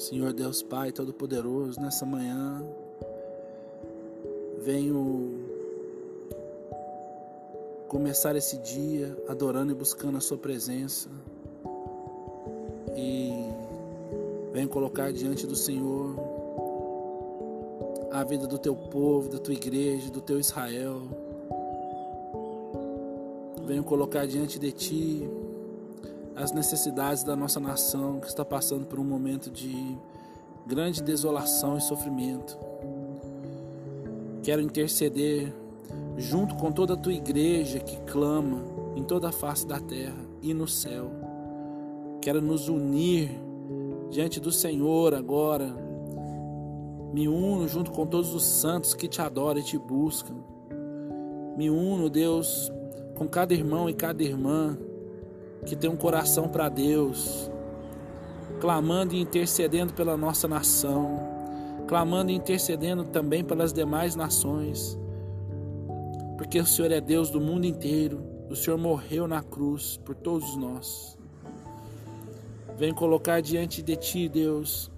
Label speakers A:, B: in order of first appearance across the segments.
A: Senhor Deus Pai Todo-Poderoso, nessa manhã venho começar esse dia adorando e buscando a Sua presença e venho colocar diante do Senhor a vida do Teu povo, da Tua igreja, do Teu Israel. Venho colocar diante de Ti as necessidades da nossa nação que está passando por um momento de grande desolação e sofrimento. Quero interceder junto com toda a tua igreja que clama em toda a face da terra e no céu. Quero nos unir diante do Senhor agora. Me uno junto com todos os santos que te adoram e te buscam. Me uno, Deus, com cada irmão e cada irmã que tem um coração para Deus, clamando e intercedendo pela nossa nação, clamando e intercedendo também pelas demais nações, porque o Senhor é Deus do mundo inteiro, o Senhor morreu na cruz por todos nós. Venho colocar diante de Ti, Deus,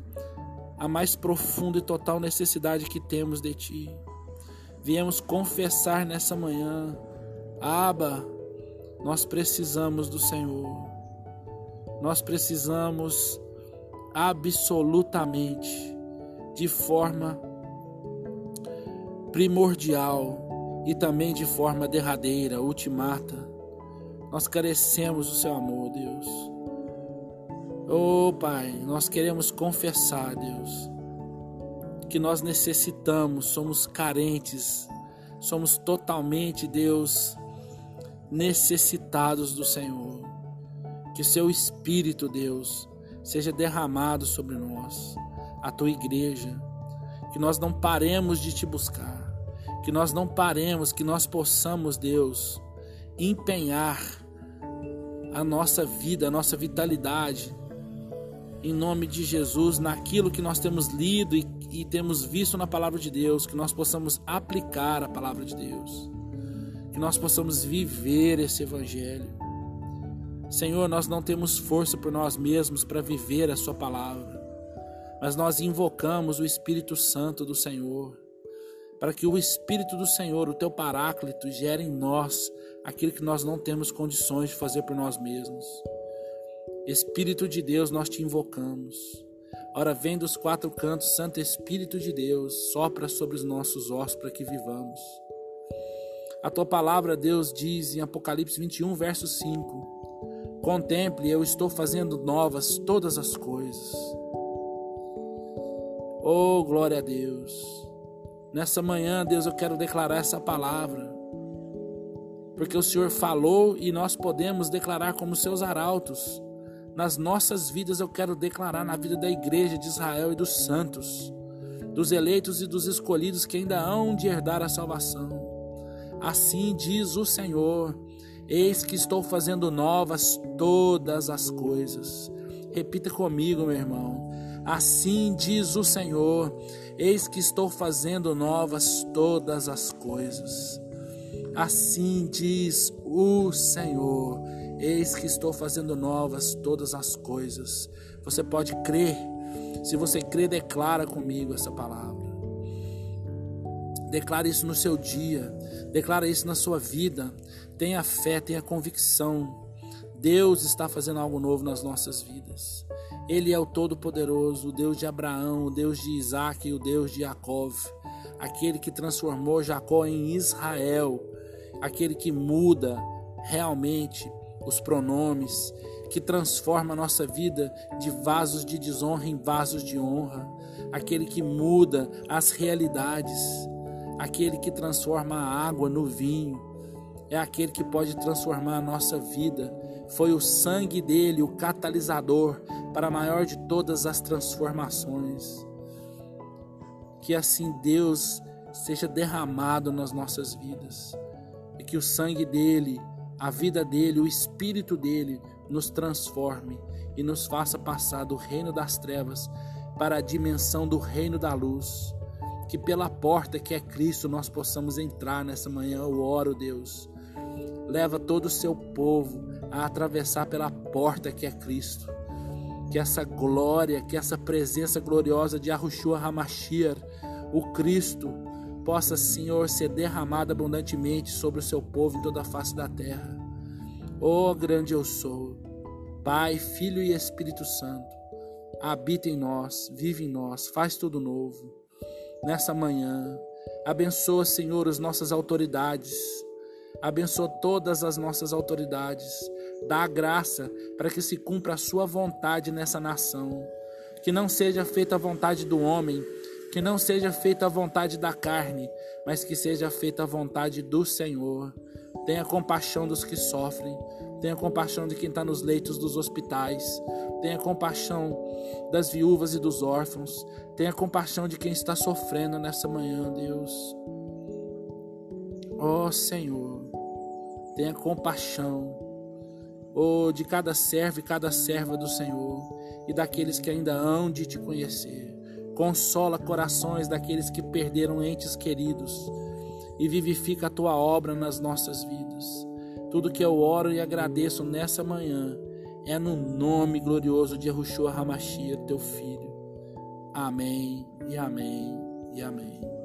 A: a mais profunda e total necessidade que temos de Ti. Viemos confessar nessa manhã, Aba, nós precisamos do Senhor. Nós precisamos absolutamente, de forma primordial e também de forma derradeira, ultimata. Nós carecemos do seu amor, Deus. Oh, Pai, nós queremos confessar, Deus, que nós necessitamos, somos carentes, somos totalmente, Deus, necessitados do Senhor. Que seu Espírito, Deus, seja derramado sobre nós, a tua igreja. Que nós não paremos de te buscar. Que nós não paremos, que nós possamos, Deus, empenhar a nossa vida, a nossa vitalidade, em nome de Jesus, naquilo que nós temos lido e, e temos visto na palavra de Deus, que nós possamos aplicar a palavra de Deus que nós possamos viver esse Evangelho. Senhor, nós não temos força por nós mesmos para viver a Sua palavra, mas nós invocamos o Espírito Santo do Senhor, para que o Espírito do Senhor, o Teu Paráclito, gere em nós aquilo que nós não temos condições de fazer por nós mesmos. Espírito de Deus, nós te invocamos. Ora, vem dos quatro cantos, Santo Espírito de Deus, sopra sobre os nossos ossos para que vivamos. A tua palavra, Deus, diz em Apocalipse 21, verso 5: Contemple, eu estou fazendo novas todas as coisas. Oh, glória a Deus. Nessa manhã, Deus, eu quero declarar essa palavra. Porque o Senhor falou e nós podemos declarar como seus arautos. Nas nossas vidas eu quero declarar na vida da igreja de Israel e dos santos, dos eleitos e dos escolhidos que ainda hão de herdar a salvação. Assim diz o Senhor: Eis que estou fazendo novas todas as coisas. Repita comigo, meu irmão. Assim diz o Senhor: Eis que estou fazendo novas todas as coisas. Assim diz o Senhor: Eis que estou fazendo novas todas as coisas. Você pode crer. Se você crer, declara comigo essa palavra. Declare isso no seu dia, declara isso na sua vida. Tenha fé, tenha convicção. Deus está fazendo algo novo nas nossas vidas. Ele é o Todo-Poderoso, o Deus de Abraão, o Deus de Isaac e o Deus de Jacó. Aquele que transformou Jacó em Israel. Aquele que muda realmente os pronomes, que transforma a nossa vida de vasos de desonra em vasos de honra. Aquele que muda as realidades aquele que transforma a água no vinho, é aquele que pode transformar a nossa vida. Foi o sangue dele o catalisador para a maior de todas as transformações. Que assim Deus seja derramado nas nossas vidas e que o sangue dele, a vida dele, o espírito dele nos transforme e nos faça passar do reino das trevas para a dimensão do reino da luz que pela porta que é Cristo nós possamos entrar nessa manhã. Eu oro, Deus. Leva todo o seu povo a atravessar pela porta que é Cristo. que essa glória, que essa presença gloriosa de Ahushua Hamashir, o Cristo, possa, Senhor, ser derramada abundantemente sobre o seu povo em toda a face da terra. Oh, grande eu sou, Pai, Filho e Espírito Santo, habita em nós, vive em nós, faz tudo novo. Nessa manhã, abençoa, Senhor, as nossas autoridades, abençoa todas as nossas autoridades, dá graça para que se cumpra a Sua vontade nessa nação, que não seja feita a vontade do homem, que não seja feita a vontade da carne, mas que seja feita a vontade do Senhor. Tenha compaixão dos que sofrem, tenha compaixão de quem está nos leitos dos hospitais, tenha compaixão das viúvas e dos órfãos, tenha compaixão de quem está sofrendo nessa manhã, Deus. Ó oh, Senhor, tenha compaixão, oh, de cada servo e cada serva do Senhor e daqueles que ainda hão de te conhecer. Consola corações daqueles que perderam entes queridos e vivifica a tua obra nas nossas vidas. Tudo que eu oro e agradeço nessa manhã é no nome glorioso de Yahushua Hamashia, teu filho. Amém e amém e amém.